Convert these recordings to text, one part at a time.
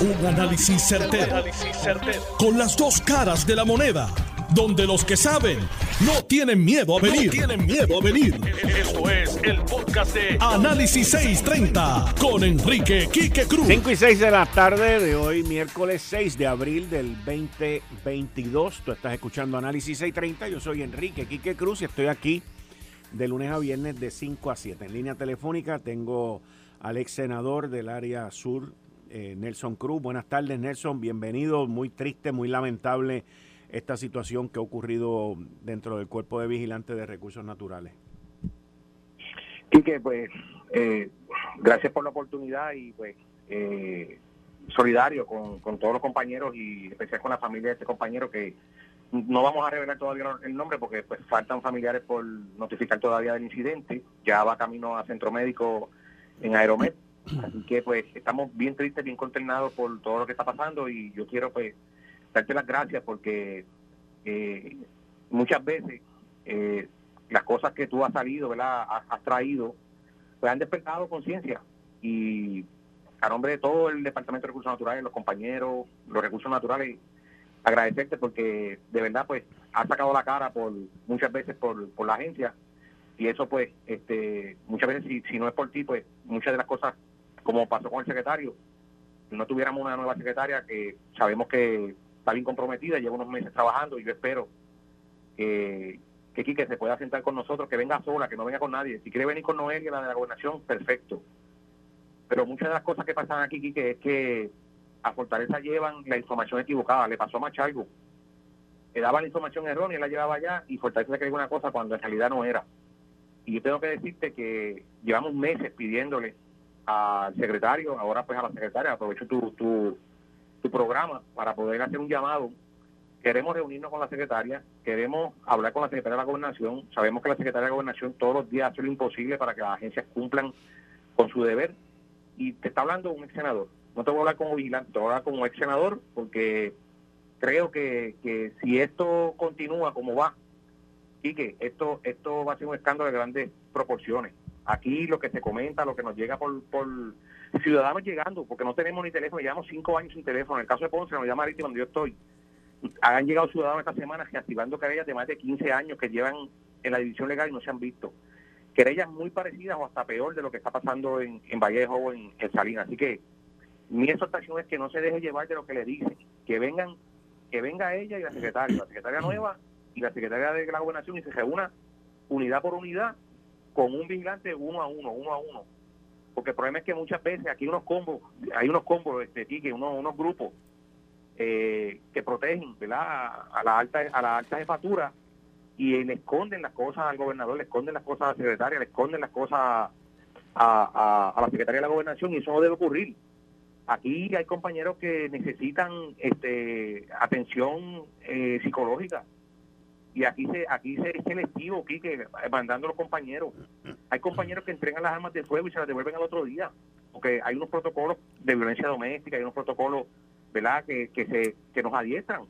Un análisis certero, Con las dos caras de la moneda. Donde los que saben no tienen miedo a venir. tienen miedo a venir. Esto es el podcast de Análisis 630 con Enrique Quique Cruz. 5 y 6 de la tarde de hoy, miércoles 6 de abril del 2022. Tú estás escuchando Análisis 630. Yo soy Enrique Quique Cruz y estoy aquí de lunes a viernes de 5 a 7. En línea telefónica tengo al ex senador del área sur eh, Nelson Cruz. Buenas tardes, Nelson. Bienvenido. Muy triste, muy lamentable esta situación que ha ocurrido dentro del Cuerpo de Vigilantes de Recursos Naturales. Quique, pues, eh, gracias por la oportunidad y, pues, eh, solidario con, todos los compañeros y especial con la familia de este compañero que no vamos a revelar todavía el nombre porque pues faltan familiares por notificar todavía del incidente. Ya va camino a centro médico en Aeromet Así que pues estamos bien tristes, bien consternados por todo lo que está pasando y yo quiero pues darte las gracias porque eh, muchas veces eh, las cosas que tú has salido, ¿verdad? Has, traído, pues han despertado conciencia y a nombre de todo el Departamento de Recursos Naturales, los compañeros, los recursos naturales, agradecerte porque de verdad pues has sacado la cara por muchas veces por, por la agencia y eso pues este muchas veces si, si no es por ti pues muchas de las cosas como pasó con el secretario, no tuviéramos una nueva secretaria que sabemos que está bien comprometida, lleva unos meses trabajando y yo espero que, que Quique se pueda sentar con nosotros, que venga sola, que no venga con nadie. Si quiere venir con Noelia, la de la gobernación, perfecto. Pero muchas de las cosas que pasan aquí, Quique, es que a Fortaleza llevan la información equivocada. Le pasó a Machalgo. Le daba la información errónea, la llevaba allá y Fortaleza creía una cosa cuando en realidad no era. Y yo tengo que decirte que llevamos meses pidiéndole al secretario, ahora pues a la secretaria, aprovecho tu, tu, tu programa para poder hacer un llamado. Queremos reunirnos con la secretaria, queremos hablar con la secretaria de la gobernación. Sabemos que la secretaria de la gobernación todos los días hace lo imposible para que las agencias cumplan con su deber. Y te está hablando un ex senador. No te voy a hablar como vigilante, te voy a hablar como ex senador porque creo que, que si esto continúa como va, y que esto, esto va a ser un escándalo de grandes proporciones. Aquí lo que se comenta, lo que nos llega por, por ciudadanos llegando, porque no tenemos ni teléfono, llevamos cinco años sin teléfono. En el caso de Ponce, en la marítima donde yo estoy, han llegado ciudadanos esta semana activando querellas de más de 15 años que llevan en la división legal y no se han visto. Querellas muy parecidas o hasta peor de lo que está pasando en, en Vallejo o en, Salinas. Así que mi exhortación es que no se deje llevar de lo que le dicen, que vengan, que venga ella y la secretaria, la secretaria nueva y la secretaria de la gobernación y se reúna unidad por unidad con un vigilante uno a uno, uno a uno. Porque el problema es que muchas veces aquí unos combos, hay unos combos, este, que unos, unos grupos eh, que protegen ¿verdad? a la alta a la alta jefatura y le esconden las cosas al gobernador, le esconden las cosas a la secretaria, le esconden las cosas a, a, la secretaria de la gobernación y eso no debe ocurrir. Aquí hay compañeros que necesitan este, atención eh, psicológica y aquí se aquí se es selectivo aquí que mandando a los compañeros. Hay compañeros que entregan las armas de fuego y se las devuelven al otro día porque hay unos protocolos de violencia doméstica hay unos protocolos verdad que, que se que nos adiestran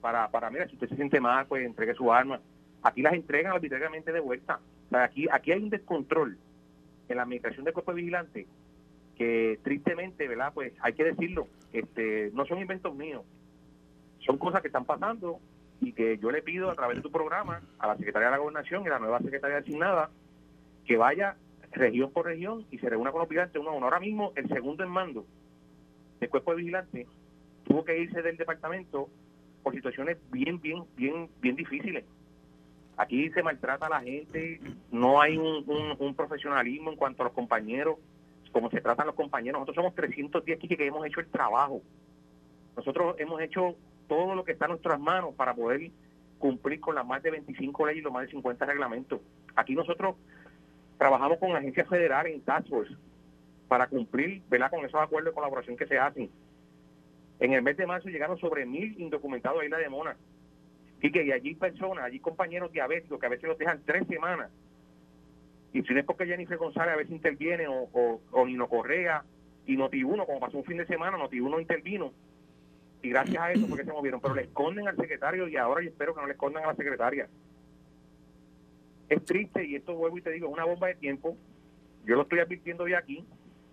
para para mira si usted se siente mal pues entregue su arma. Aquí las entregan arbitrariamente de vuelta. Aquí aquí hay un descontrol en la administración del cuerpo de vigilante que tristemente verdad pues hay que decirlo este no son inventos míos. Son cosas que están pasando y que yo le pido a través de tu programa a la Secretaría de la Gobernación y a la nueva Secretaría asignada que vaya región por región y se reúna con los vigilantes uno a uno. Ahora mismo el segundo en mando del cuerpo de vigilantes tuvo que irse del departamento por situaciones bien, bien, bien, bien difíciles. Aquí se maltrata a la gente, no hay un, un, profesionalismo en cuanto a los compañeros, como se tratan los compañeros. Nosotros somos 310 aquí que hemos hecho el trabajo. Nosotros hemos hecho todo lo que está en nuestras manos para poder cumplir con las más de 25 leyes y los más de 50 reglamentos. Aquí nosotros trabajamos con agencias federales en Task Force para cumplir ¿verdad? con esos acuerdos de colaboración que se hacen. En el mes de marzo llegaron sobre mil indocumentados a Isla de Mona. Y que allí personas, allí compañeros diabéticos que a veces los dejan tres semanas. Y si no es porque Jennifer González a veces interviene o, o, o Nino Correa y Noti1, como pasó un fin de semana, Noti1 intervino y gracias a eso porque se movieron, pero le esconden al secretario y ahora yo espero que no le escondan a la secretaria. Es triste y esto vuelvo y te digo, es una bomba de tiempo. Yo lo estoy advirtiendo de aquí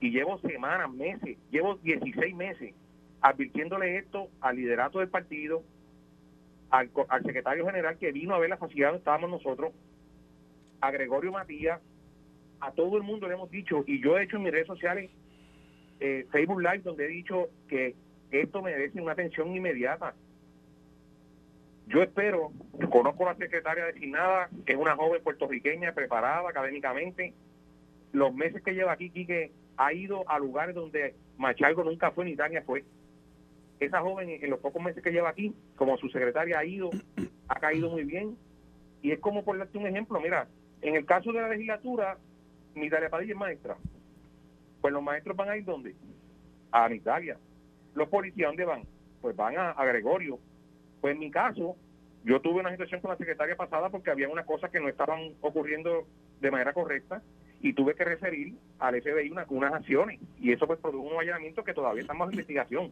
y llevo semanas, meses, llevo 16 meses advirtiéndole esto al liderato del partido, al, al secretario general que vino a ver la facilidad estábamos nosotros, a Gregorio Matías, a todo el mundo le hemos dicho, y yo he hecho en mis redes sociales eh, Facebook Live donde he dicho que esto merece una atención inmediata. Yo espero, conozco a la secretaria designada, que es una joven puertorriqueña preparada académicamente. Los meses que lleva aquí, Quique, ha ido a lugares donde Machalgo nunca fue ni Tania fue. Esa joven, en los pocos meses que lleva aquí, como su secretaria ha ido, ha caído muy bien. Y es como por darte un ejemplo, mira, en el caso de la legislatura, mi Padilla es maestra. Pues los maestros van a ir ¿dónde? A Italia. Los policías, ¿dónde van? Pues van a, Gregorio. Pues en mi caso, yo tuve una situación con la secretaria pasada porque había unas cosas que no estaban ocurriendo de manera correcta y tuve que referir al FBI una, unas acciones. Y eso pues produjo un allanamiento que todavía estamos en investigación.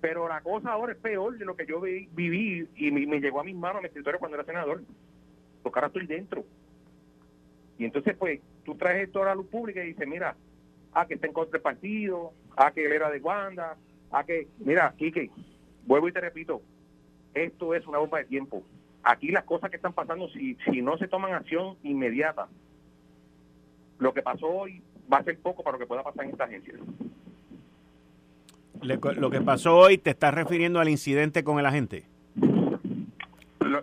Pero la cosa ahora es peor de lo que yo viví y me, llegó a mis manos a mi escritorio cuando era senador. Porque ahora estoy dentro. Y entonces, pues, tú traes esto a la luz pública y dices, mira, a que está en contra del partido, a que él era de Wanda, a que, mira, Quique, vuelvo y te repito, esto es una bomba de tiempo. Aquí las cosas que están pasando, si, si no se toman acción inmediata, lo que pasó hoy va a ser poco para lo que pueda pasar en esta agencia. lo que pasó hoy, ¿te estás refiriendo al incidente con el agente?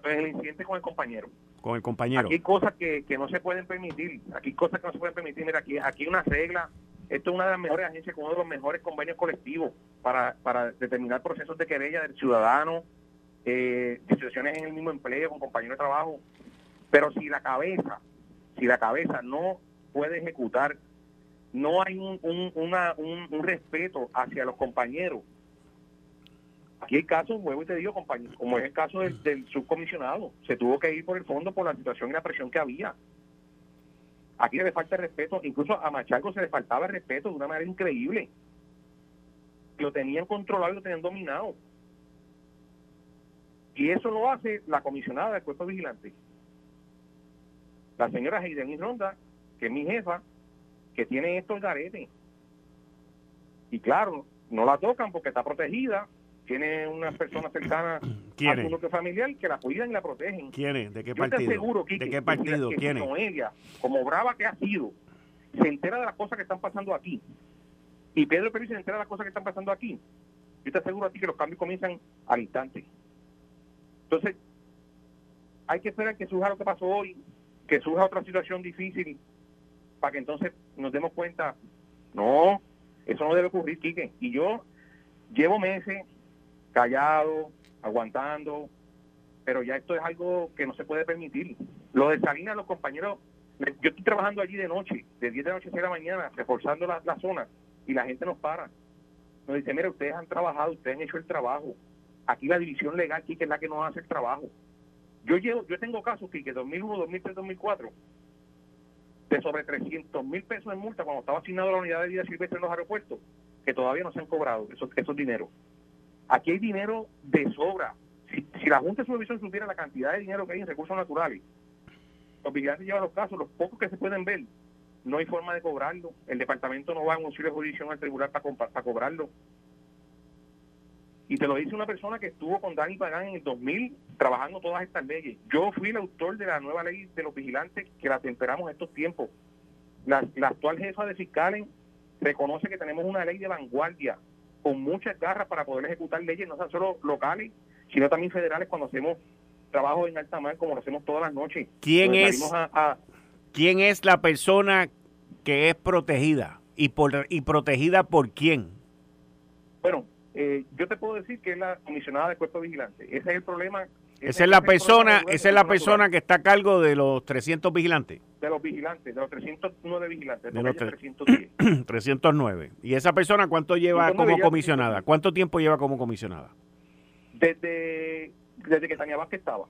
el incidente con el compañero. Con el compañero. Aquí hay cosas que, que no se pueden permitir. Aquí hay cosas que no se pueden permitir. Mira, aquí, aquí hay una regla esto es una de las mejores agencias con uno de los mejores convenios colectivos para, para determinar procesos de querella del ciudadano, eh, situaciones en el mismo empleo, con compañeros de trabajo. Pero si la cabeza, si la cabeza no puede ejecutar, no hay un, un, una, un, respeto hacia los compañeros. Aquí hay casos, nuevo y te digo, compañero, como es el caso del subcomisionado, se tuvo que ir por el fondo por la situación y la presión que había. Aquí le falta respeto, incluso a Machalgo se le faltaba respeto de una manera increíble. Lo tenían controlado lo tenían dominado. Y eso lo hace la comisionada del cuerpo vigilante. La señora Heiden Ronda, que es mi jefa, que tiene esto el garete. Y claro, no la tocan porque está protegida, tiene una persona cercana a su núcleo familiar que la cuidan y la protegen. ¿Quién ¿De qué partido? Yo te aseguro, ¿De qué partido? Que, ¿Quién como brava que ha sido, se entera de las cosas que están pasando aquí. Y Pedro Pérez se entera de las cosas que están pasando aquí. Yo te aseguro a ti que los cambios comienzan al instante. Entonces, hay que esperar que surja lo que pasó hoy, que surja otra situación difícil, para que entonces nos demos cuenta, no, eso no debe ocurrir, Quique. Y yo llevo meses callado, aguantando, pero ya esto es algo que no se puede permitir. Lo de Salinas, los compañeros, yo estoy trabajando allí de noche, de 10 de la noche a 6 de la mañana, reforzando la, zona, y la gente nos para. Nos dice, mire, ustedes han trabajado, ustedes han hecho el trabajo. Aquí la división legal, aquí que es la que nos hace el trabajo. Yo llevo, yo tengo casos, que 2001, 2003, 2004, de sobre 300 mil pesos en multa cuando estaba asignado a la unidad de vida silvestre en los aeropuertos, que todavía no se han cobrado esos, esos dineros. Aquí hay dinero de sobra. Si, la Junta de Supervisión supiera la cantidad de dinero que hay en recursos naturales, los vigilantes llevan los casos, los pocos que se pueden ver, no hay forma de cobrarlo. El departamento no va a un de jurisdicción al tribunal para, cobrarlo. Y te lo dice una persona que estuvo con Dani Pagán en el 2000 trabajando todas estas leyes. Yo fui el autor de la nueva ley de los vigilantes que la temperamos estos tiempos. La, la actual jefa de fiscales reconoce que tenemos una ley de vanguardia con muchas garras para poder ejecutar leyes, no solo locales, sino también federales cuando hacemos trabajo en alta mar como lo hacemos todas las noches. ¿Quién es, ¿quién es la persona que es protegida? ¿Y, por, y protegida por quién? Bueno, eh, yo te puedo decir que es la comisionada del cuerpo vigilante. Ese es el problema esa es la persona, esa es la persona que está a cargo de los 300 vigilantes. De los vigilantes, de los 309 vigilantes, de, los 310. 309. ¿Y esa persona cuánto lleva como comisionada? ¿Cuánto tiempo lleva como comisionada? Desde, desde que Tania Vázquez estaba.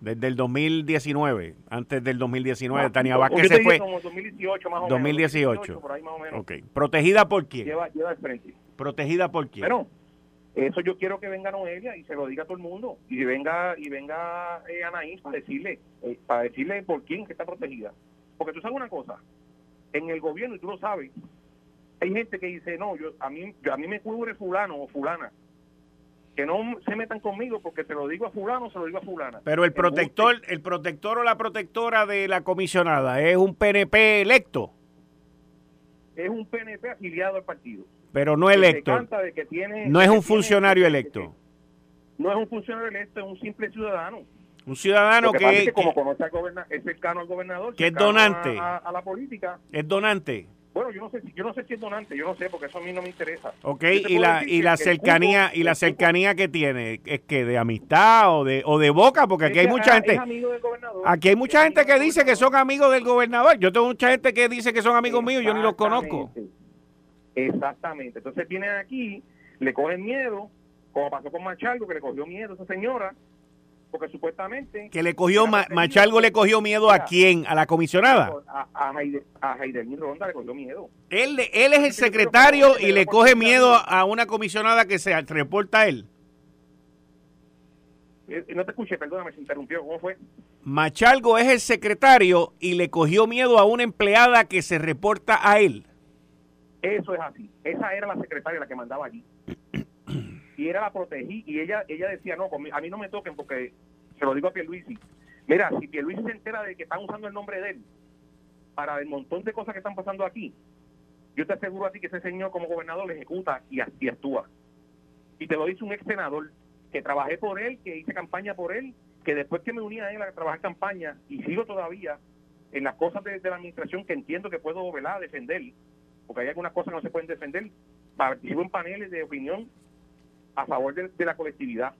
Desde el 2019, antes del 2019, ah, Tania Vázquez se fue. Como 2018 más o 2018. menos. 2018. por ahí más o menos. Ok. ¿Protegida por quién? Lleva, lleva el frente. ¿Protegida por quién? Bueno, eso yo quiero que venga Noelia y se lo diga a todo el mundo. Y venga y venga eh, Anaís para decirle, eh, para decirle por quién que está protegida. Porque tú sabes una cosa, en el gobierno, y tú lo sabes, hay gente que dice, no, yo a mí, a mí me cubre fulano o fulana. Que no se metan conmigo porque te lo digo a fulano, se lo digo a fulana. Pero el protector, el protector o la protectora de la comisionada es un PNP electo. Es un PNP afiliado al partido. Pero no electo. no es un funcionario electo. No es un funcionario electo, es un simple ciudadano. Un ciudadano que, como conoce al es cercano al gobernador, que es donante a, la política. Es donante. Bueno, yo no sé, yo no sé si es donante, yo no sé porque eso a mí no me interesa. Ok, y la y la cercanía y la cercanía que tiene es que de amistad o de o de boca, porque aquí hay mucha gente. Aquí hay mucha gente que dice que son amigos del gobernador. Yo tengo mucha gente que dice que son amigos míos, yo ni los conozco. Exactamente. Entonces vienen aquí, le cogen miedo, como pasó con Machalgo, que le cogió miedo a esa señora, porque supuestamente... Que le cogió, Machalgo le cogió miedo a quién, a la comisionada. A, a, a Ronda le cogió miedo. Él, él es el secretario y le coge miedo a una comisionada que se reporta a él. Eh, no te escuché, perdóname, se interrumpió. ¿Cómo fue? Machalgo es el secretario y le cogió miedo a una empleada que se reporta a él. Eso es así. Esa era la secretaria la que mandaba allí. Y era la protegí y ella ella decía, no, a mí no me toquen porque se lo digo a Pierluisi. Mira, si Pierluisi se entera de que están usando el nombre de él para el montón de cosas que están pasando aquí, yo te aseguro a ti que ese señor como gobernador le ejecuta y, y actúa. Y te lo dice un ex senador que trabajé por él, que hice campaña por él, que después que me uní a él a trabajar campaña y sigo todavía en las cosas de, la administración que entiendo que puedo ¿verdad? defender, porque hay algunas cosas que no se pueden defender. Participo en paneles de opinión a favor de, la colectividad.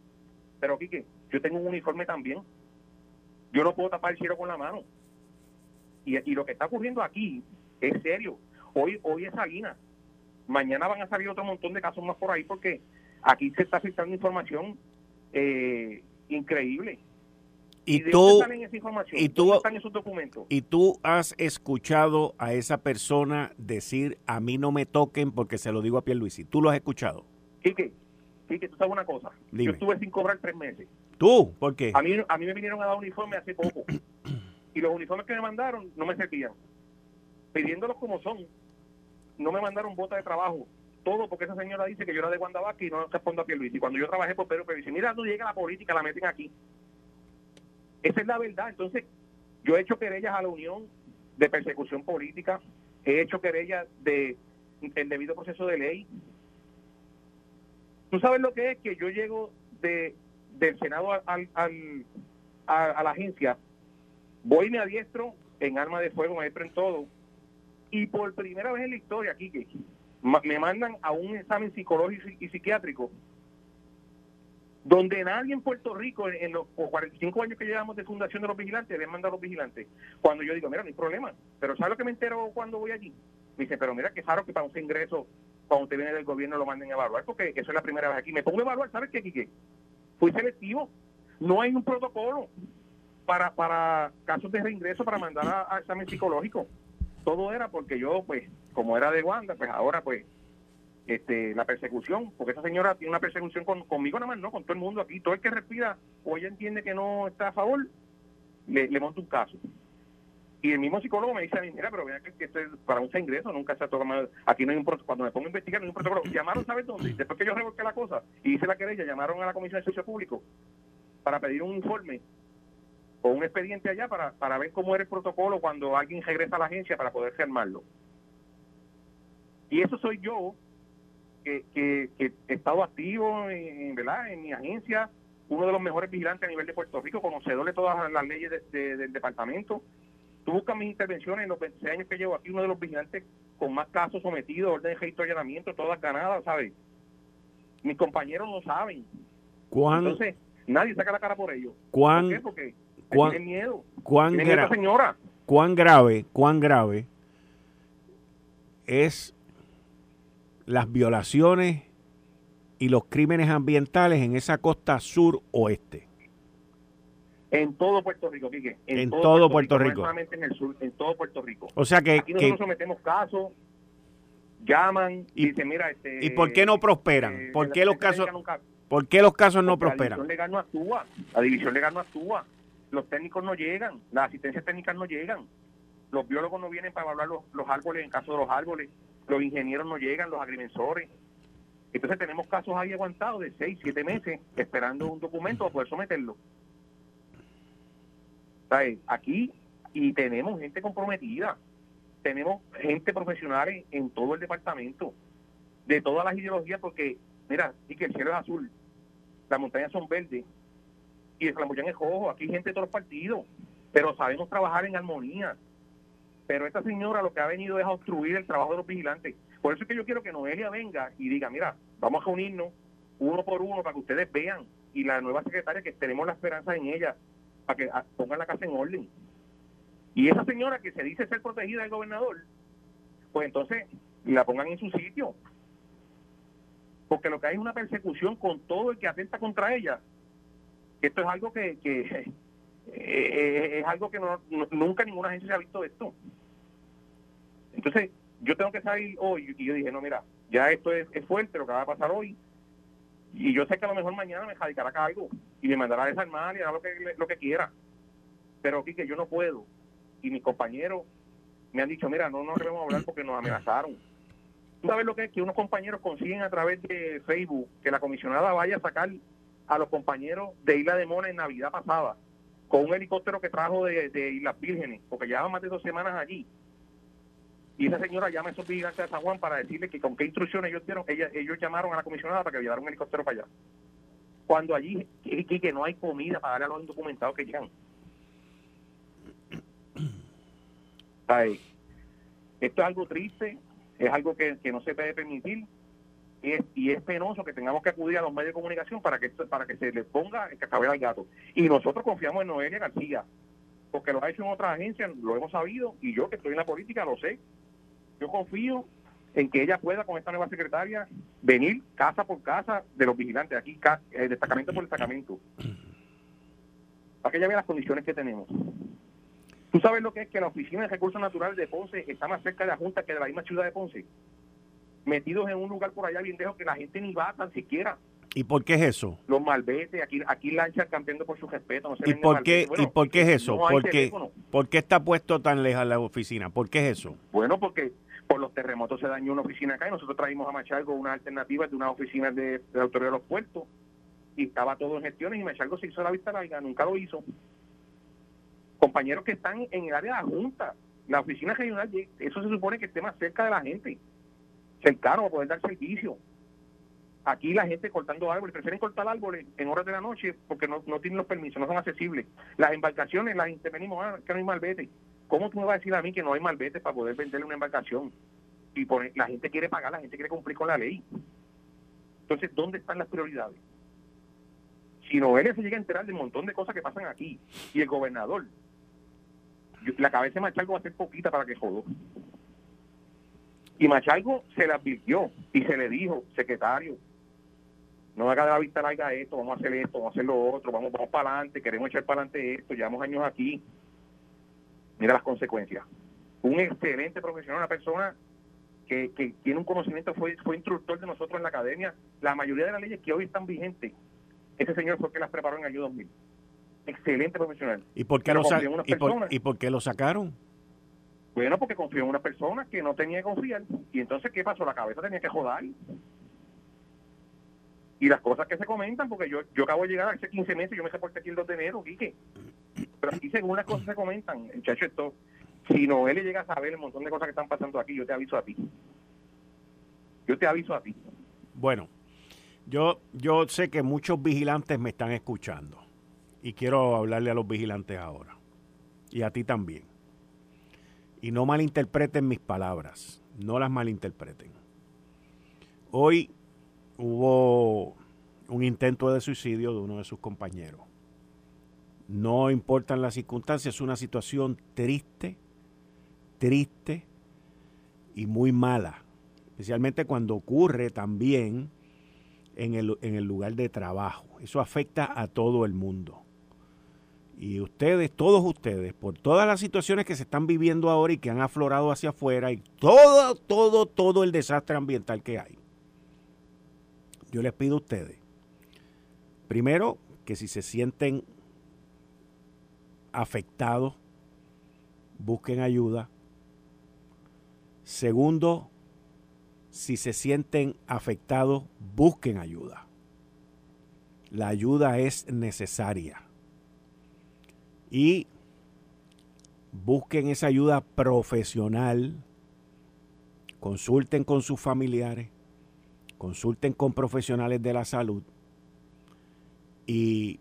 Pero, Quique, yo tengo un uniforme también. Yo no puedo tapar el cielo con la mano. Y, y lo que está ocurriendo aquí es serio. Hoy, hoy es Salinas. Mañana van a salir otro montón de casos más por ahí porque aquí se está filtrando información eh, increíble. Y, tú, y tú, están esos documentos? Y tú has escuchado a esa persona decir, a mí no me toquen porque se lo digo a Pierluisi. ¿Tú lo has escuchado? Quique, Quique, tú sabes una cosa. Yo estuve sin cobrar tres meses. ¿Tú? ¿Por qué? A mí, a mí me vinieron a dar uniforme hace poco. y los uniformes que me mandaron no me servían. Pidiéndolos como son. No me mandaron botas de trabajo. Todo porque esa señora dice que yo era de Guandabaque y no respondo a Pierluisi. Cuando yo trabajé por Pedro dice mira, no llega la política, la meten aquí. Esa es la verdad. Entonces, yo he hecho querellas a la Unión de persecución política, he hecho querellas de debido proceso de ley. ¿Tú sabes lo que es que yo llego de del Senado al, al, a, la agencia, voy me adiestro en arma de fuego, me adiestro en todo, y por primera vez en la historia, aquí me mandan a un examen psicológico y psiquiátrico donde nadie en Puerto Rico, en, los 45 años que llevamos de fundación de los vigilantes, le manda a los vigilantes. Cuando yo digo, mira, no hay problema, pero ¿sabes lo que me entero cuando voy allí? Me dice, pero mira, qué raro que para un ingreso, cuando usted viene del gobierno, lo manden a evaluar, porque eso es la primera vez aquí. Me pongo a evaluar, ¿sabes qué, Quique? Fui selectivo. No hay un protocolo para, para casos de reingreso para mandar a, a examen psicológico. Todo era porque yo, pues, como era de Wanda, pues ahora, pues, este, la persecución, porque esa señora tiene una persecución con, conmigo nada más, no, con todo el mundo aquí. Todo el que respira o ella entiende que no está a favor, le, le monta un caso. Y el mismo psicólogo me dice a mí, mira, pero vea que, que para un ingreso nunca se ha tocado, aquí no hay un protocolo, cuando me pongo a investigar no hay un protocolo. Llamaron, ¿sabes dónde? Después que yo revolqué la cosa y hice la querella, llamaron a la Comisión de Servicio Público para pedir un informe o un expediente allá para, para ver cómo era el protocolo cuando alguien regresa a la agencia para poder firmarlo. Y eso soy yo que, he estado activo en, ¿verdad? en mi agencia, uno de los mejores vigilantes a nivel de Puerto Rico, conocedor de todas las leyes del departamento. Tú buscas mis intervenciones en los 26 años que llevo aquí, uno de los vigilantes con más casos sometidos, orden de allanamiento, todas ganadas, ¿sabes? Mis compañeros no saben. Entonces, nadie saca la cara por ellos. ¿Cuán, ¿Por qué? Porque cuán, miedo. Cuán, señora. ¿Cuán grave, cuán grave es las violaciones y los crímenes ambientales en esa costa sur oeste? En todo Puerto Rico, Quique. En, todo, Puerto, Rico. No solamente en el sur, en todo Puerto Rico. O sea que... Aquí nosotros sometemos casos, llaman y, dicen, mira... Este, ¿Y por qué no prosperan? Eh, ¿Por qué los casos... ¿Por qué los casos no prosperan? La división legal no actúa. La división legal no actúa. Los técnicos no llegan. Las asistencias técnicas no llegan. Los biólogos no vienen para evaluar los, los árboles en caso de los árboles los ingenieros no llegan, los agrimensores. Entonces tenemos casos ahí aguantados de seis, siete meses esperando un documento para poder someterlo. Aquí y tenemos gente comprometida, tenemos gente profesional en, todo el departamento, de todas las ideologías, porque, mira, y que el cielo es azul, las montañas son verdes y el flamboyán es rojo, aquí hay gente de todos los partidos, pero sabemos trabajar en armonía. Pero esta señora lo que ha venido es a obstruir el trabajo de los vigilantes. Por eso es que yo quiero que Noelia venga y diga, mira, vamos a reunirnos uno por uno para que ustedes vean y la nueva secretaria que tenemos la esperanza en ella para que ah, pongan la casa en orden. Y esa señora que se dice ser protegida del gobernador, pues entonces la pongan en su sitio. Porque lo que hay es una persecución con todo el que atenta contra ella. Esto es algo que, que eh, es algo que nunca ninguna agencia ha visto esto. Entonces, yo tengo que salir hoy y yo dije, no, mira, ya esto es, fuerte lo que va a pasar hoy. Y yo sé que a lo mejor mañana me jadicará algo y me mandará a desarmar y hará lo que, lo que quiera. Pero aquí que yo no puedo. Y mis compañeros me han dicho, mira, no nos debemos hablar porque nos amenazaron. ¿Tú sabes lo que es? Que unos compañeros consiguen a través de Facebook que la comisionada vaya a sacar a los compañeros de Isla de Mona en Navidad pasada con un helicóptero que trajo de, de Islas Vírgenes, porque llevaban más de dos semanas allí y esa señora llama a esos vigilantes de San Juan para decirle que con qué instrucciones ellos dieron, ellos llamaron a la comisionada para que llevara un helicóptero para allá. Cuando allí que, no hay comida para darle a los indocumentados que llegan. esto es algo triste, es algo que, no se puede permitir y es, penoso que tengamos que acudir a los medios de comunicación para que para que se les ponga el cascabel al gato. Y nosotros confiamos en Noelia García, porque lo ha hecho en otras agencias, lo hemos sabido, y yo que estoy en la política lo sé. Yo confío en que ella pueda con esta nueva secretaria venir casa por casa de los vigilantes, aquí eh, destacamento por destacamento, para que ella vea las condiciones que tenemos. ¿Tú sabes lo que es que la Oficina de Recursos Naturales de Ponce está más cerca de la Junta que de la misma ciudad de Ponce? Metidos en un lugar por allá bien lejos que la gente ni va tan siquiera. ¿Y por qué es eso? Los malbetes, aquí, aquí lanchan campeando por su respeto. No ¿Y, por qué, ¿Y por qué es eso? porque, ¿Por qué está puesto tan lejos la oficina? ¿Por qué es eso? Bueno, porque por los terremotos se dañó una oficina acá y nosotros traímos a Machalgo una alternativa de una oficina de, de la autoridad de los puertos y estaba todo en gestiones y Machalgo se hizo la vista larga, nunca lo hizo. Compañeros que están en el área de la Junta, la oficina regional, eso se supone que esté más cerca de la gente, cercano para poder dar servicio Aquí la gente cortando árboles, prefieren cortar árboles en horas de la noche porque no, tienen los permisos, no son accesibles. Las embarcaciones las intervenimos, ah, que no hay malvete. ¿Cómo tú me vas a decir a mí que no hay malvete para poder venderle una embarcación? Y la gente quiere pagar, la gente quiere cumplir con la ley. Entonces, ¿dónde están las prioridades? Si Noelia se llega a enterar del montón de cosas que pasan aquí y el gobernador, la cabeza de Machalgo va a ser poquita para que jodó. Y Machalgo se le advirtió y se le dijo, secretario, no haga de la vista larga esto, vamos a hacer esto, vamos a hacer lo otro, vamos, vamos para adelante, queremos echar para adelante esto, llevamos años aquí. Mira las consecuencias. Un excelente profesional, una persona que, que tiene un conocimiento, fue, fue instructor de nosotros en la academia. La mayoría de las leyes que hoy están vigentes, ese señor fue el que las preparó en el año 2000. Excelente profesional. ¿Y por qué, lo, ¿Y por, ¿Y por qué lo sacaron? Bueno, porque confió en una persona que no tenía que confiar. Y entonces, ¿qué pasó? La cabeza tenía que joder y las cosas que se comentan, porque yo, yo acabo de llegar hace 15 meses, yo me reporté aquí el 2 de enero, Quique. Pero aquí según las cosas se comentan, muchacho, esto, si no él llega a saber el montón de cosas que están pasando aquí, yo te aviso a ti. Yo te aviso a ti. Bueno, yo, yo sé que muchos vigilantes me están escuchando y quiero hablarle a los vigilantes ahora y a ti también. Y no malinterpreten mis palabras, no las malinterpreten. Hoy hubo un intento de suicidio de uno de sus compañeros. No importan las circunstancias, es una situación triste, triste y muy mala, especialmente cuando ocurre también en el, en el lugar de trabajo. Eso afecta a todo el mundo. Y ustedes, todos ustedes, por todas las situaciones que se están viviendo ahora y que han aflorado hacia afuera y todo, todo, todo el desastre ambiental que hay yo les pido a ustedes, primero, que si se sienten afectados, busquen ayuda. Segundo, si se sienten afectados, busquen ayuda. La ayuda es necesaria. Y busquen esa ayuda profesional. Consulten con sus familiares. Consulten con profesionales de la salud. Y,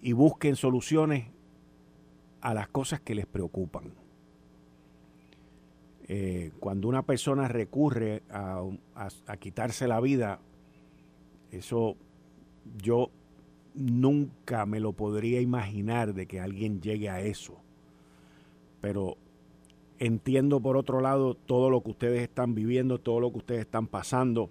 y busquen soluciones a las cosas que les preocupan. Eh, cuando una persona recurre a, quitarse la vida, eso yo nunca me lo podría imaginar de que alguien llegue a eso. Pero entiendo por otro lado todo lo que ustedes están viviendo, todo lo que ustedes están pasando.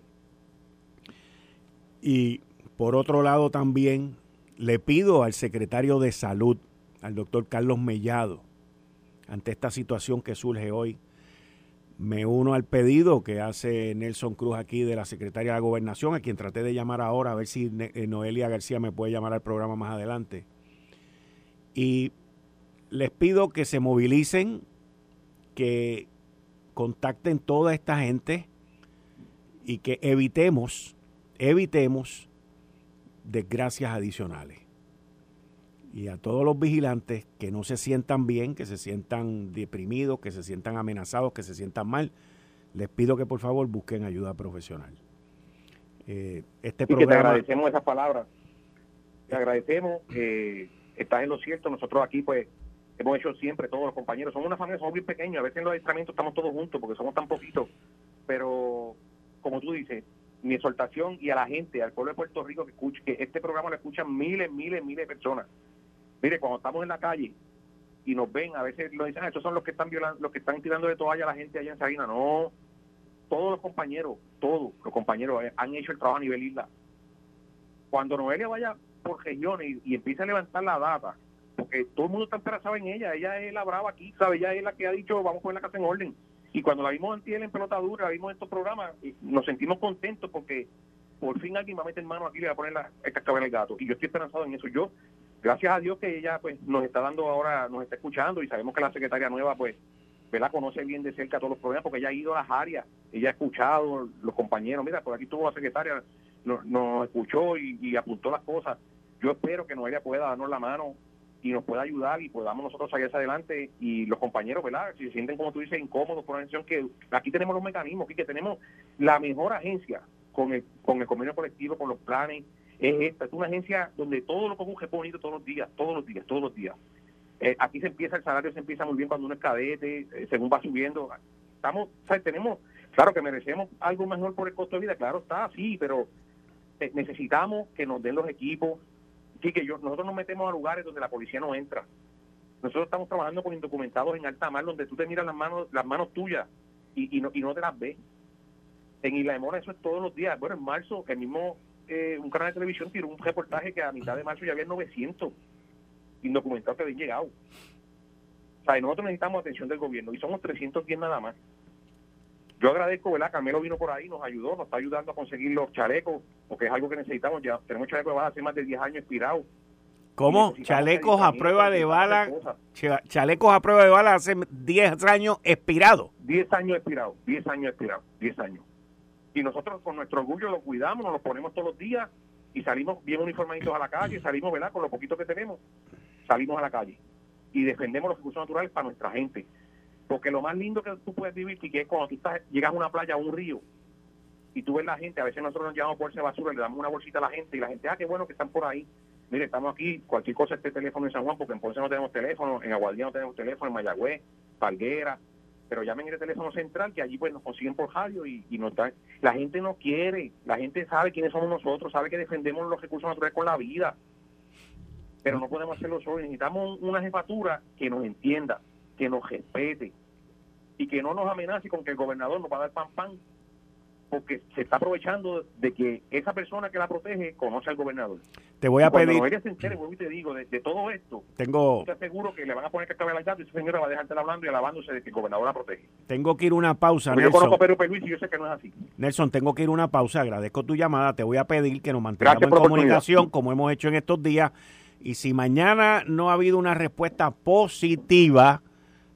Y por otro lado también le pido al secretario de salud, al doctor Carlos Mellado, ante esta situación que surge hoy, me uno al pedido que hace Nelson Cruz aquí de la Secretaria de Gobernación, a quien traté de llamar ahora, a ver si eh, Noelia García me puede llamar al programa más adelante. Y les pido que se movilicen, que contacten toda esta gente y que evitemos, evitemos desgracias adicionales y a todos los vigilantes que no se sientan bien, que se sientan deprimidos, que se sientan amenazados, que se sientan mal, les pido que por favor busquen ayuda profesional. Eh, este y que te agradecemos esas palabras. Te agradecemos. Eh, estás en lo cierto. Nosotros aquí, pues, hemos hecho siempre, todos los compañeros. Somos una familia, somos bien pequeños. A veces en los adiestramientos estamos todos juntos porque somos tan poquitos. Pero, como tú dices, mi exhortación y a la gente, al pueblo de Puerto Rico que escuche, que este programa lo escuchan miles, miles, miles de personas. Mire, cuando estamos en la calle y nos ven, a veces nos dicen, ah, estos son los que están violando, los que están tirando de toalla a la gente allá en Sabina. No, todos los compañeros, todos los compañeros han hecho el trabajo a nivel isla. Cuando Noelia vaya por regiones y, empiece a levantar la data, porque todo el mundo está interesado en ella, ella es la brava aquí, ¿sabe? Ella es la que ha dicho, vamos a poner la casa en orden. Y cuando la vimos antiel en pelotadura, la vimos en estos programas, nos sentimos contentos porque por fin alguien va a meter mano aquí y le va a poner la, el cascabel el gato. Y yo estoy esperanzado en eso. Yo gracias a Dios que ella pues nos está dando ahora, nos está escuchando y sabemos que la secretaria nueva pues la conoce bien de cerca todos los problemas porque ella ha ido a las áreas, ella ha escuchado los compañeros, mira, por aquí tuvo la secretaria, nos, escuchó y, apuntó las cosas. Yo espero que Noelia pueda darnos la mano y nos pueda ayudar y podamos nosotros salir hacia adelante y los compañeros, ¿verdad? Si se sienten, como tú dices, incómodos por una decisión que aquí tenemos los mecanismos, aquí que tenemos la mejor agencia con el, con el convenio colectivo, con los planes, es esta, es una agencia donde todo lo es bonito todos los días, todos los días, todos los días. Eh, aquí se empieza, el salario se empieza muy bien cuando uno es cadete, eh, según va subiendo. Estamos, tenemos, claro que merecemos algo mejor por el costo de vida, claro está, sí, pero eh, necesitamos que nos den los equipos. Sí, que yo, nosotros nos metemos a lugares donde la policía no entra. Nosotros estamos trabajando con indocumentados en alta mar, donde tú te miras las manos, las manos tuyas y, y, no, y no te las ves. En Isla de Mora eso es todos los días. Bueno, en marzo, el mismo eh, un canal de televisión tiró un reportaje que a mitad de marzo ya había 900 indocumentados que habían llegado. O sea, nosotros necesitamos atención del gobierno y somos 310 nada más. Yo agradezco, ¿verdad? Carmelo vino por ahí, nos ayudó, nos está ayudando a conseguir los chalecos, porque es algo que necesitamos. Ya tenemos chalecos de bala hace más de 10 años expirados. ¿Cómo? Chalecos a prueba de bala. Chalecos a prueba de bala hace 10 años expirados. 10 años expirados, 10 años expirados, 10 años. Y nosotros con nuestro orgullo lo cuidamos, nos lo ponemos todos los días y salimos bien uniformaditos a la calle, salimos, ¿verdad? Con lo poquito que tenemos, salimos a la calle y defendemos los recursos naturales para nuestra gente. Porque lo más lindo que tú puedes vivir, que es cuando tú llegas a una playa, a un río, y tú ves la gente, a veces nosotros nos llevamos por esa basura, le damos una bolsita a la gente y la gente, ah, qué bueno que están por ahí. Mire, estamos aquí, cualquier cosa este teléfono en San Juan, porque en Ponce no tenemos teléfono, en Aguadilla no tenemos teléfono, en Mayagüez, Palguera, pero llamen el teléfono central que allí pues nos consiguen por radio y, y nos traen. La gente no quiere, la gente sabe quiénes somos nosotros, sabe que defendemos los recursos naturales con la vida, pero no podemos hacerlo solo. Necesitamos una jefatura que nos entienda, que nos respete y que no nos amenace con que el gobernador nos va a dar pan pan porque se está aprovechando de que esa persona que la protege conoce al gobernador. Te voy a pedir. Cuando se entere, vuelvo y te digo, de, todo esto, tengo. Te aseguro que le van a poner que acabar la y esa señora va a dejarte hablando y alabándose de que el gobernador la protege. Tengo que ir una pausa, Nelson. Yo conozco a Pedro Luis y yo sé que no es así. Nelson, tengo que ir una pausa. Agradezco tu llamada. Te voy a pedir que nos mantengamos en comunicación, como hemos hecho en estos días. Y si mañana no ha habido una respuesta positiva,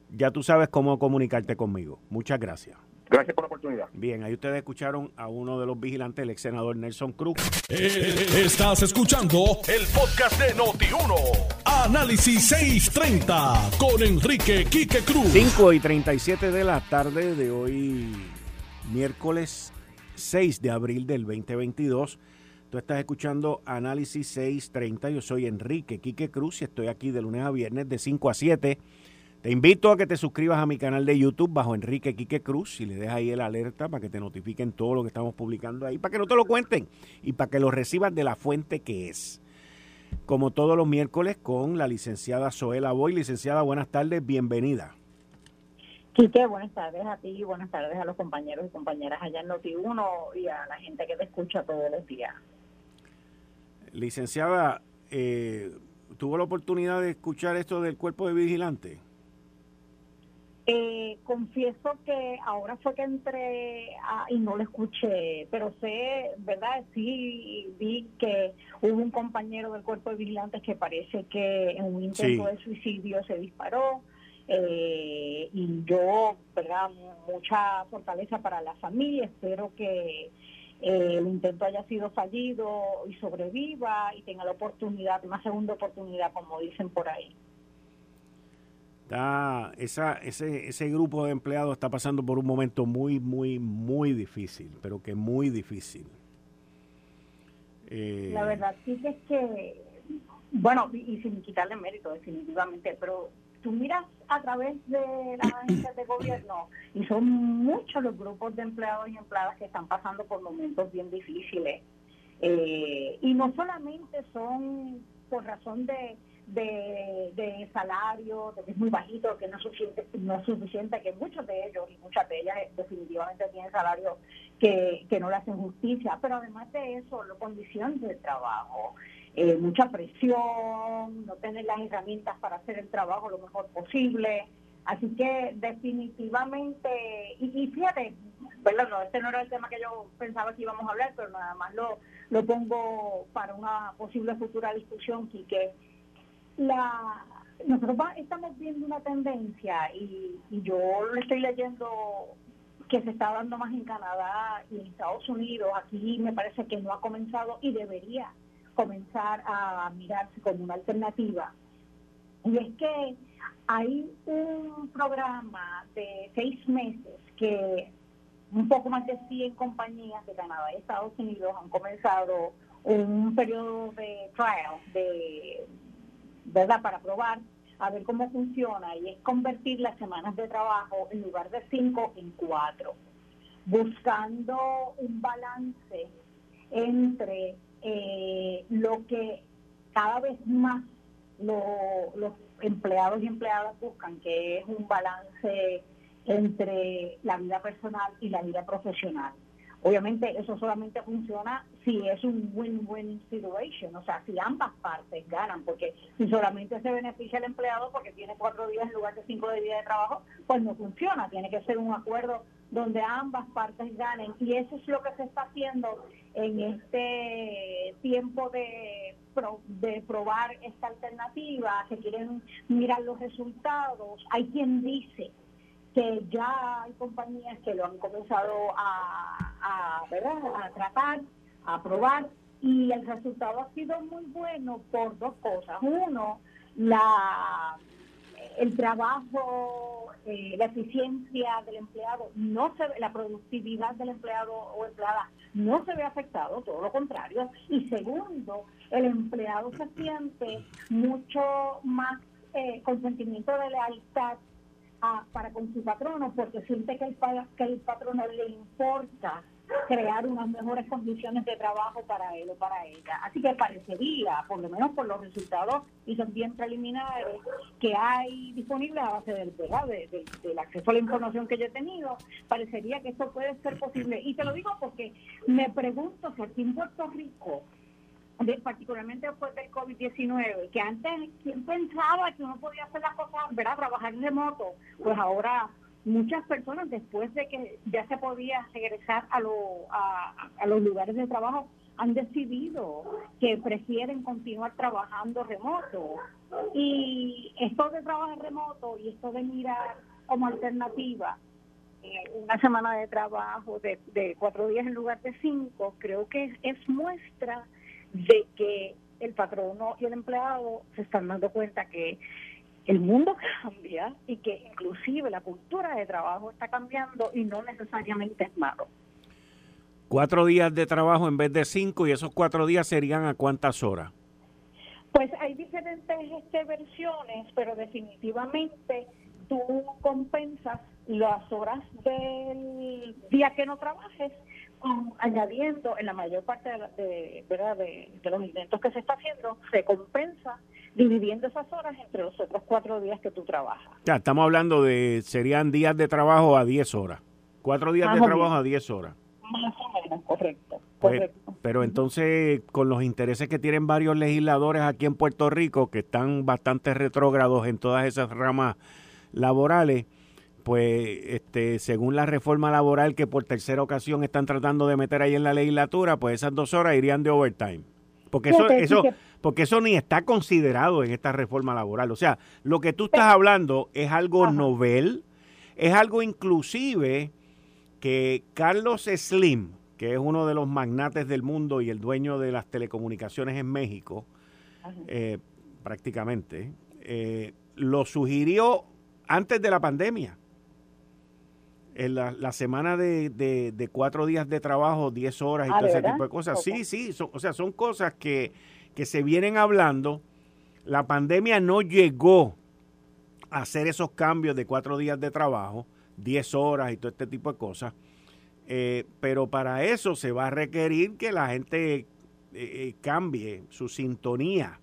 ya tú sabes cómo comunicarte conmigo. Muchas gracias. Gracias por la oportunidad. Bien, ahí ustedes escucharon a uno de los vigilantes, el ex senador Nelson Cruz. Eh, estás escuchando el podcast de Noti1. Análisis 630 con Enrique Quique Cruz. 5 y 37 de la tarde de hoy, miércoles 6 de abril del 2022. Tú estás escuchando Análisis 630. Yo soy Enrique Quique Cruz y estoy aquí de lunes a viernes de 5 a 7 te invito a que te suscribas a mi canal de YouTube bajo Enrique Quique Cruz y le dejas ahí el alerta para que te notifiquen todo lo que estamos publicando ahí, para que no te lo cuenten y para que lo recibas de la fuente que es. Como todos los miércoles con la licenciada Zoela Boy. Licenciada, buenas tardes, bienvenida. Quique, buenas tardes a ti y buenas tardes a los compañeros y compañeras allá en Noti1 y a la gente que te escucha todos los días. Licenciada, eh, ¿tuvo la oportunidad de escuchar esto del cuerpo de vigilante? Eh, confieso que ahora fue que entré y no lo escuché, pero sé, ¿verdad? Sí vi que hubo un compañero del cuerpo de vigilantes que parece que en un intento de suicidio se disparó. Eh, y yo, ¿verdad? Mucha fortaleza para la familia. Espero que eh, el intento haya sido fallido y sobreviva y tenga la oportunidad, una segunda oportunidad, como dicen por ahí. Está, esa, ese, ese grupo de empleados está pasando por un momento muy, muy, muy difícil, pero que muy difícil. Eh, la verdad sí que es que, bueno, y, sin quitarle mérito definitivamente, pero tú miras a través de las agencias de gobierno y son muchos los grupos de empleados y empleadas que están pasando por momentos bien difíciles. Eh, y no solamente son por razón de de, salario, de que es muy bajito, que no es suficiente, no suficiente, que muchos de ellos y muchas de ellas definitivamente tienen salario que, que no le hacen justicia, pero además de eso, las condiciones de trabajo, eh, mucha presión, no tener las herramientas para hacer el trabajo lo mejor posible. Así que definitivamente, y, fíjate, ¿verdad? No, este no era el tema que yo pensaba que íbamos a hablar, pero nada más lo, lo pongo para una posible futura discusión, que la nosotros estamos viendo una tendencia y, yo lo estoy leyendo que se está dando más en Canadá y en Estados Unidos. Aquí me parece que no ha comenzado y debería comenzar a mirarse como una alternativa. Y es que hay un programa de seis meses que un poco más de 100 compañías de Canadá y Estados Unidos han comenzado un periodo de trial, de ¿verdad? Para probar a ver cómo funciona y es convertir las semanas de trabajo en lugar de cinco en cuatro, buscando un balance entre eh, lo que cada vez más los empleados y empleadas buscan, que es un balance entre la vida personal y la vida profesional. Obviamente eso solamente funciona si es un win-win situation, o sea, si ambas partes ganan, porque si solamente se beneficia el empleado porque tiene cuatro días en lugar de cinco de días de trabajo, pues no funciona, tiene que ser un acuerdo donde ambas partes ganen. Y eso es lo que se está haciendo en este tiempo de, de probar esta alternativa, se quieren mirar los resultados, hay quien dice que ya hay compañías que lo han comenzado a, a, tratar, a probar, y el resultado ha sido muy bueno por dos cosas. Uno, la el trabajo, eh, la eficiencia del empleado, no se la productividad del empleado o empleada no se ve afectado, todo lo contrario. Y segundo, el empleado se siente mucho más eh, con sentimiento de lealtad para con su patrono porque siente que el, que el patrono le importa crear unas mejores condiciones de trabajo para él o para ella. Así que parecería, por lo menos por los resultados, y son bien preliminares, que hay disponible a base del, del acceso a la información que yo he tenido, parecería que esto puede ser posible. Y te lo digo porque me pregunto si aquí en Puerto Rico particularmente después del COVID-19, que antes, ¿quién pensaba que uno podía hacer las cosas, ¿verdad? Trabajar en remoto? Pues ahora muchas personas, después de que ya se podía regresar a, a, los lugares de trabajo, han decidido que prefieren continuar trabajando remoto. Y esto de trabajar remoto y esto de mirar como alternativa una semana de trabajo de, de, cuatro días en lugar de cinco, creo que es, muestra de que el patrono y el empleado se están dando cuenta que el mundo cambia y que inclusive la cultura de trabajo está cambiando y no necesariamente es malo. Cuatro días de trabajo en vez de cinco y esos cuatro días serían a cuántas horas? Pues hay diferentes este, versiones, pero definitivamente tú compensas las horas del día que no trabajes añadiendo en la mayor parte de, ¿verdad? De, los intentos que se está haciendo, se compensa dividiendo esas horas entre los otros cuatro días que tú trabajas. Ya, estamos hablando de, serían días de trabajo a 10 horas. Cuatro días de trabajo a 10 horas. Más o menos, correcto. Pues, correcto. pero entonces, con los intereses que tienen varios legisladores aquí en Puerto Rico, que están bastante retrógrados en todas esas ramas laborales, pues este, según la reforma laboral que por tercera ocasión están tratando de meter ahí en la legislatura, pues esas dos horas irían de overtime. Porque eso, eso, porque eso ni está considerado en esta reforma laboral. O sea, lo que tú estás hablando es algo novel, es algo inclusive que Carlos Slim, que es uno de los magnates del mundo y el dueño de las telecomunicaciones en México, eh, prácticamente, eh, lo sugirió antes de la pandemia en la, semana de, cuatro días de trabajo, diez horas y ah, todo ese tipo de cosas. Sí, sí, o sea, son cosas que, se vienen hablando. La pandemia no llegó a hacer esos cambios de cuatro días de trabajo, diez horas y todo este tipo de cosas. Eh, pero para eso se va a requerir que la gente eh, eh, cambie su sintonía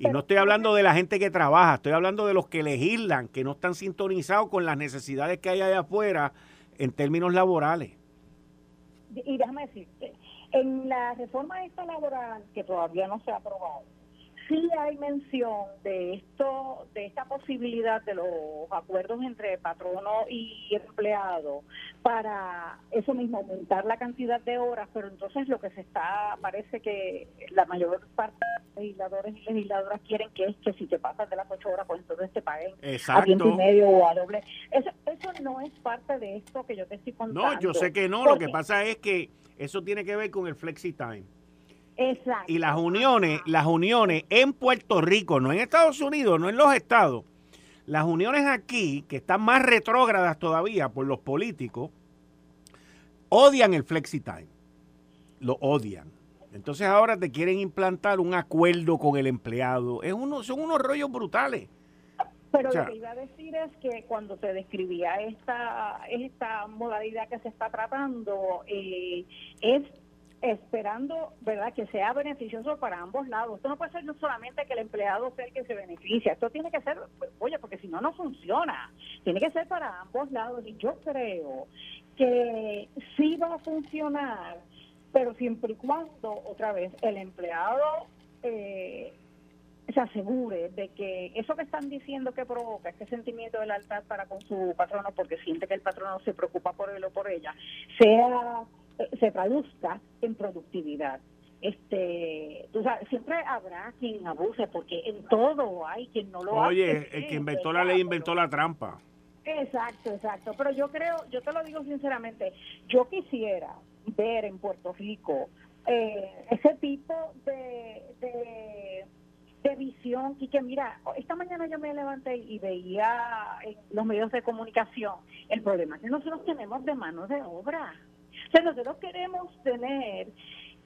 y no estoy hablando de la gente que trabaja, estoy hablando de los que legislan, que no están sintonizados con las necesidades que hay allá afuera en términos laborales. Y déjame decirte, en la reforma esta laboral, que todavía no se ha aprobado, sí hay mención de esto, de esta posibilidad de los acuerdos entre patrono y empleado para eso mismo aumentar la cantidad de horas, pero entonces lo que se está, parece que la mayor parte de los legisladores y legisladoras quieren que es que si te pasas de las ocho horas, pues entonces te paguen a tiempo y medio o a doble. Eso, eso no es parte de esto que yo te estoy contando. No, yo sé que no, lo que pasa es que eso tiene que ver con el flexi time. Y las uniones, las uniones en Puerto Rico, no en Estados Unidos, no en los estados, las uniones aquí, que están más retrógradas todavía por los políticos, odian el flexi time. Lo odian. Entonces ahora te quieren implantar un acuerdo con el empleado. Es uno, son unos rollos brutales. Pero lo que iba a decir es que cuando te describía esta, esta modalidad que se está tratando, eh, es esperando, ¿verdad?, que sea beneficioso para ambos lados. Esto no puede ser solamente que el empleado sea el que se beneficia, esto tiene que ser, pues, oye, porque si no, no funciona. Tiene que ser para ambos lados y yo creo que sí va a funcionar, pero siempre y cuando, otra vez, el empleado eh, se asegure de que eso que están diciendo que provoca este sentimiento de lealtad para con su patrono, porque siente que el patrono se preocupa por él o por ella, sea se traduzca en productividad. Este, tú sabes, siempre habrá quien abuse porque en todo hay quien no lo hace. Oye, el que inventó la ley inventó la trampa. Exacto, exacto. Pero yo creo, yo te lo digo sinceramente, yo quisiera ver en Puerto Rico eh, ese tipo de, de, de, visión y que mira, esta mañana yo me levanté y veía en los medios de comunicación el problema que nosotros tenemos de mano de obra nosotros queremos tener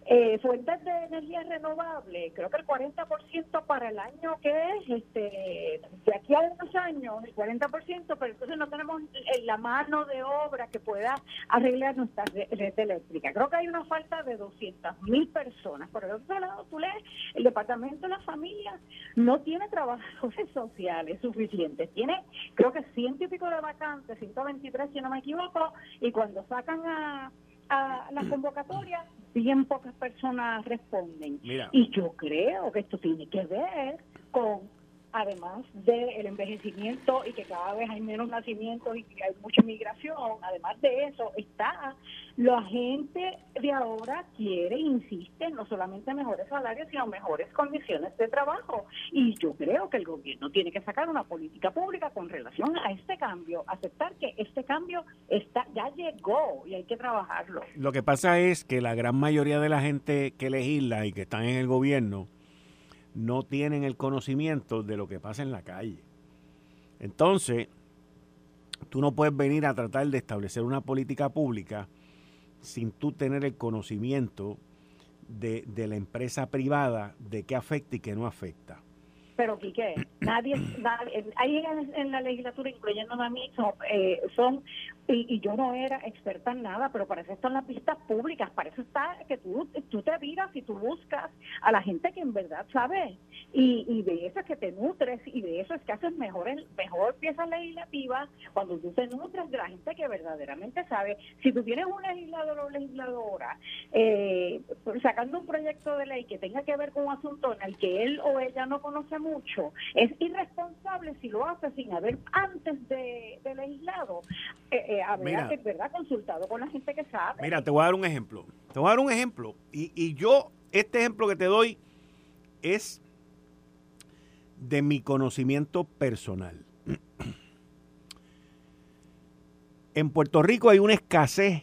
eh, fuentes de energía renovable, creo que el 40% para el año que es, este, de aquí a unos años, el 40%, pero entonces no tenemos la mano de obra que pueda arreglar nuestra red eléctrica. Creo que hay una falta de 200 mil personas. Por el otro lado, tú lees, el Departamento de la Familia no tiene trabajadores sociales suficientes. Tiene, creo que ciento y pico de vacantes, 123 si no me equivoco, y cuando sacan a a las convocatorias, bien pocas personas responden. Y yo creo que esto tiene que ver con además del envejecimiento y que cada vez hay menos nacimientos y que hay mucha migración, además de eso, está la gente de ahora quiere, insiste, no solamente mejores salarios, sino mejores condiciones de trabajo. Y yo creo que el gobierno tiene que sacar una política pública con relación a este cambio, aceptar que este cambio está ya llegó y hay que trabajarlo. Lo que pasa es que la gran mayoría de la gente que legisla y que están en el gobierno no tienen el conocimiento de lo que pasa en la calle. Entonces, tú no puedes venir a tratar de establecer una política pública sin tú tener el conocimiento de, la empresa privada de qué afecta y qué no afecta. Pero, Quique, nadie, nadie ahí en, la legislatura, incluyendo a mí, son, eh, son y, yo no era experta en nada, pero para eso están las pistas públicas, para eso está que tú, tú te miras y tú buscas a la gente que en verdad sabe y, y de eso es que te nutres y de eso es que haces mejor, mejor pieza legislativa cuando tú te nutres de la gente que verdaderamente sabe. Si tú tienes un legislador o legisladora eh, sacando un proyecto de ley que tenga que ver con un asunto en el que él o ella no conoce mucho, es irresponsable si lo hace sin haber antes de, legislado. Eh, eh, mira, ¿verdad? Consultado con la gente que sabe. Mira, te voy a dar un ejemplo. Te voy a dar un ejemplo. Y, y yo, este ejemplo que te doy es de mi conocimiento personal. En Puerto Rico hay una escasez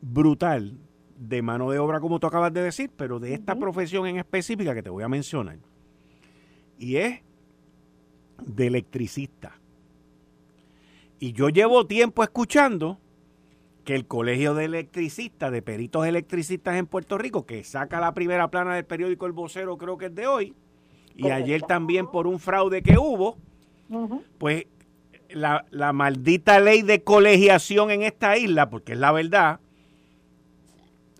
brutal de mano de obra, como tú acabas de decir, pero de esta profesión en específica que te voy a mencionar. Y es de electricista. Y yo llevo tiempo escuchando que el Colegio de Electricistas, de Peritos Electricistas en Puerto Rico, que saca la primera plana del periódico El Vocero, creo que es de hoy, y ayer también por un fraude que hubo, pues la, la, maldita ley de colegiación en esta isla, porque es la verdad,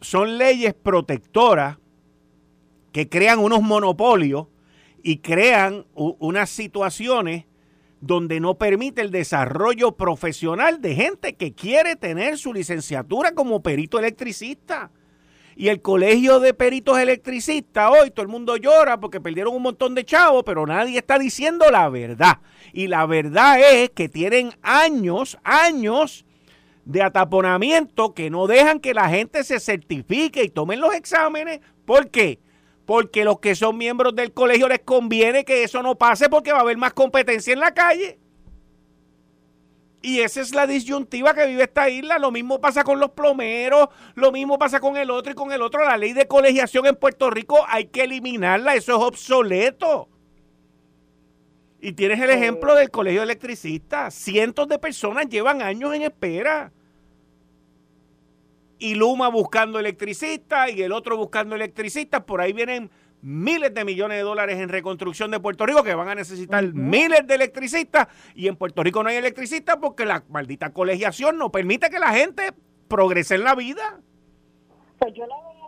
son leyes protectoras que crean unos monopolios y crean unas situaciones donde no permite el desarrollo profesional de gente que quiere tener su licenciatura como perito electricista. Y el colegio de peritos electricistas, hoy todo el mundo llora porque perdieron un montón de chavos, pero nadie está diciendo la verdad. Y la verdad es que tienen años, años de ataponamiento que no dejan que la gente se certifique y tomen los exámenes. ¿Por qué? Porque los que son miembros del colegio les conviene que eso no pase porque va a haber más competencia en la calle. Y esa es la disyuntiva que vive esta isla. Lo mismo pasa con los plomeros, lo mismo pasa con el otro y con el otro. La ley de colegiación en Puerto Rico hay que eliminarla, eso es obsoleto. Y tienes el ejemplo del colegio electricista. Cientos de personas llevan años en espera y Luma buscando electricistas y el otro buscando electricistas. Por ahí vienen miles de millones de dólares en reconstrucción de Puerto Rico que van a necesitar miles de electricistas y en Puerto Rico no hay electricistas porque la maldita colegiación no permite que la gente progrese en la vida. Pues yo la verdad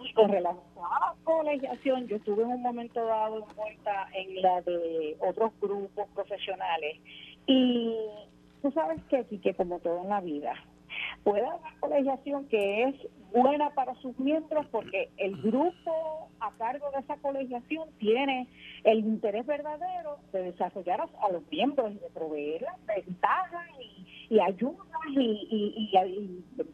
que con relación a la colegiación, yo estuve en un momento dado envuelta en la de otros grupos profesionales y tú sabes que, que como todo en la vida, puede haber colegiación que es buena para sus miembros porque el grupo a cargo de esa colegiación tiene el interés verdadero de desarrollar a, los miembros y de proveer ventajas y, y ayudas y,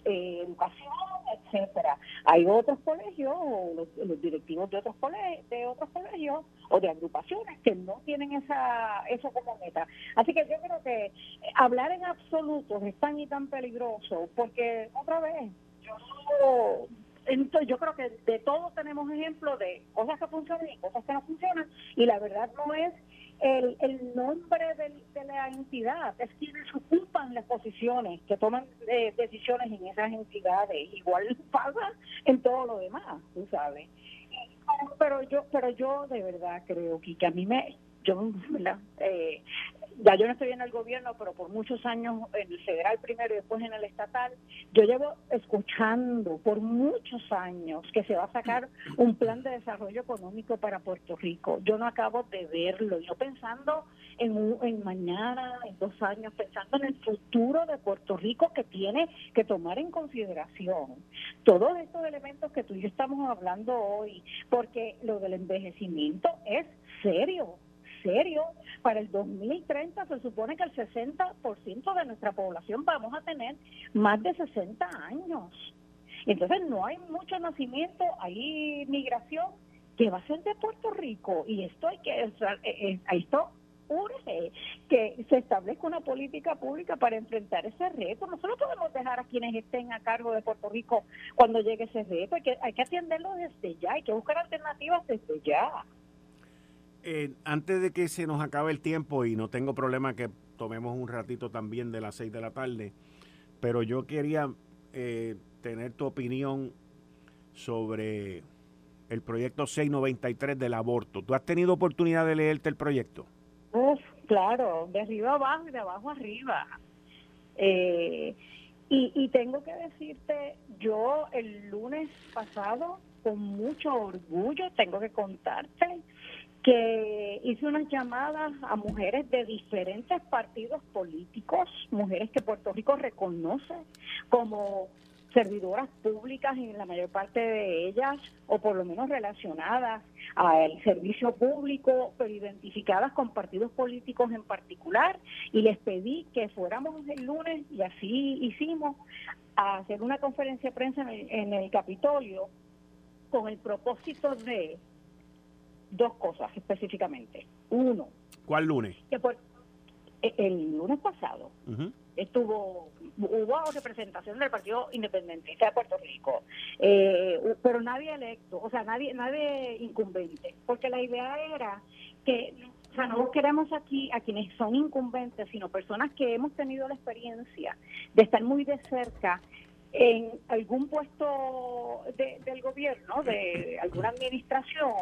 eh, educación, etcétera. Hay otros colegios, los, directivos de otros colegios, de otros colegios o de agrupaciones que no tienen esa eso como meta. Así que yo creo que eh, hablar en absoluto es tan y tan peligroso porque otra vez yo entonces yo creo que de todos tenemos ejemplos de cosas que funcionan y cosas que no funcionan y la verdad no es el, el nombre de, la entidad, es quienes ocupan las posiciones, que toman eh, decisiones en esas entidades, igual pasa en todo lo demás, tú sabes. Pero yo, pero yo de verdad creo que, que a mí me, yo, eh, ya yo no estoy en el gobierno, pero por muchos años en el federal primero y después en el estatal, yo llevo escuchando por muchos años que se va a sacar un plan de desarrollo económico para Puerto Rico. Yo no acabo de verlo, yo pensando en, en mañana, en dos años, pensando en el futuro de Puerto Rico que tiene que tomar en consideración todos estos elementos que tú y yo estamos hablando hoy, porque lo del envejecimiento es serio serio. Para el 2030 se supone que el 60% de nuestra población vamos a tener más de 60 años. Entonces no hay mucho nacimiento, hay migración que va a ser de Puerto Rico y esto hay que, eh, eh, esto urge que se establezca una política pública para enfrentar ese reto. Nosotros podemos dejar a quienes estén a cargo de Puerto Rico cuando llegue ese reto. Hay que, hay que atenderlo desde ya, hay que buscar alternativas desde ya. Eh, antes de que se nos acabe el tiempo, y no tengo problema que tomemos un ratito también de las seis de la tarde, pero yo quería eh, tener tu opinión sobre el proyecto 693 del aborto. ¿Tú has tenido oportunidad de leerte el proyecto? Uf, claro, de arriba abajo y de abajo arriba. Eh, y tengo que decirte, yo el lunes pasado, con mucho orgullo, tengo que contarte que hice unas llamadas a mujeres de diferentes partidos políticos, mujeres que Puerto Rico reconoce como servidoras públicas en la mayor parte de ellas, o por lo menos relacionadas al servicio público, pero identificadas con partidos políticos en particular, y les pedí que fuéramos el lunes, y así hicimos, a hacer una conferencia de prensa en el, Capitolio con el propósito de dos cosas específicamente. Uno. ¿Cuál lunes? Que el lunes pasado estuvo hubo representación del Partido Independentista de Puerto Rico, eh, pero nadie electo, o sea, nadie nadie incumbente, porque la idea era que o sea, no queremos aquí a quienes son incumbentes, sino personas que hemos tenido la experiencia de estar muy de cerca en algún puesto del gobierno, de alguna administración,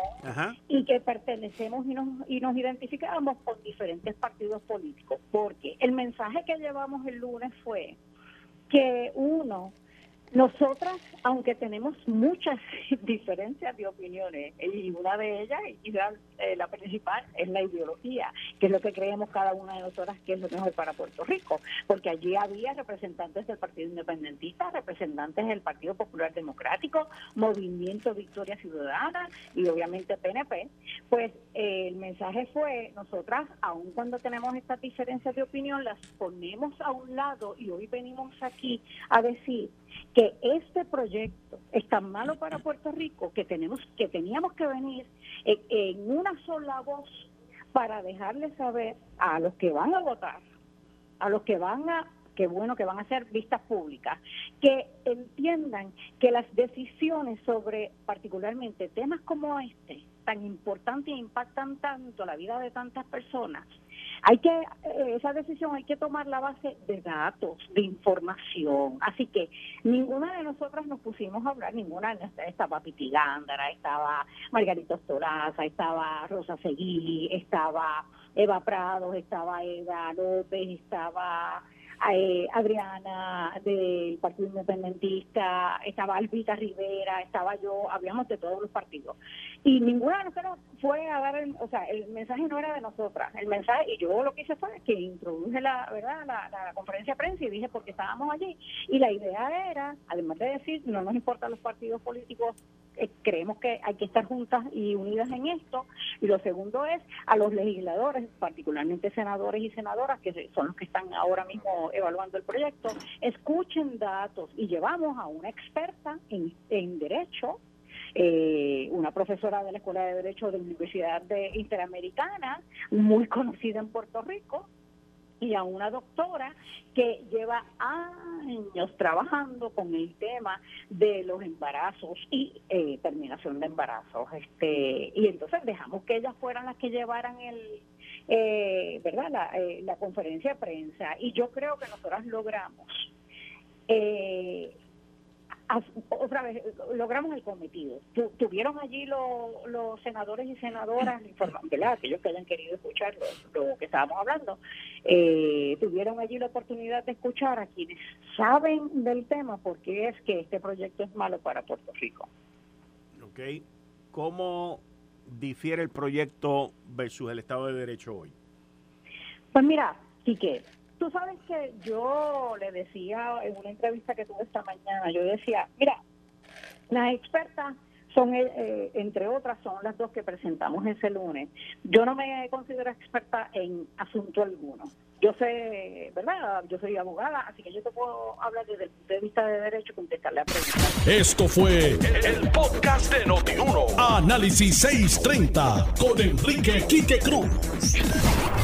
y que pertenecemos y nos, y nos identificamos con diferentes partidos políticos. Porque el mensaje que llevamos el lunes fue que uno, nosotras, aunque tenemos muchas diferencias de opiniones, y una de ellas, y eh, la principal, es la ideología, que es lo que creemos cada una de nosotras que es lo mejor para Puerto Rico, porque allí había representantes del Partido Independentista, representantes del Partido Popular Democrático, Movimiento Victoria Ciudadana y obviamente PNP, pues eh, el mensaje fue, nosotras, aun cuando tenemos estas diferencias de opinión, las ponemos a un lado y hoy venimos aquí a decir que este proyecto es tan malo para Puerto Rico que tenemos que teníamos que venir en, una sola voz para dejarle saber a los que van a votar, a los que van a que bueno que van a ser vistas públicas, que entiendan que las decisiones sobre particularmente temas como este, tan importantes e impactan tanto la vida de tantas personas, hay que, eh, esa decisión hay que tomar la base de datos, de información. Así que ninguna de nosotras nos pusimos a hablar, ninguna, estaba Piti Gándara, estaba Margarita Ostolaza, estaba Rosa Seguí, estaba Eva Prados, estaba Eva López, estaba eh, Adriana del Partido Independentista, estaba Albita Rivera, estaba yo, hablamos de todos los partidos. Y ninguna de nosotros fue a dar, el, o sea, el mensaje no era de nosotras, el mensaje, y yo lo que hice fue que introduje la, ¿verdad? La, la conferencia de prensa y dije porque estábamos allí. Y la idea era, además de decir, no nos importan los partidos políticos eh, creemos que hay que estar juntas y unidas en esto. Y lo segundo es a los legisladores, particularmente senadores y senadoras, que son los que están ahora mismo evaluando el proyecto, escuchen datos y llevamos a una experta en, en derecho eh, una profesora de la Escuela de Derecho de la Universidad de Interamericana, muy conocida en Puerto Rico, y a una doctora que lleva años trabajando con el tema de los embarazos y eh, terminación de embarazos. Este, y entonces dejamos que ellas fueran las que llevaran el, eh, ¿verdad? La, eh, la conferencia de prensa. Y yo creo que nosotras logramos eh, otra vez logramos el cometido. tuvieron allí los senadores y senadoras, ¿verdad? aquellos que hayan querido escuchar lo, que estábamos hablando, eh, tuvieron allí la oportunidad de escuchar a quienes saben del tema porque es que este proyecto es malo para Puerto Rico. Ok. ¿Cómo difiere el proyecto versus el Estado de Derecho hoy? Pues mira, Quique, Tú sabes que yo le decía en una entrevista que tuve esta mañana, yo decía, mira, las expertas son, eh, eh, entre otras, son las dos que presentamos ese lunes. Yo no me considero experta en asunto alguno. Yo sé, ¿verdad? Yo soy abogada, así que yo te puedo hablar desde el punto de vista de derecho y contestarle a preguntas. Esto fue el, podcast de Notiuno. Análisis 630 con Enrique Quique Cruz.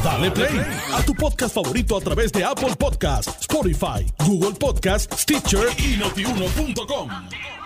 Dale play a tu podcast favorito a través de Apple Podcasts, Spotify, Google Podcasts, Stitcher y notiuno.com.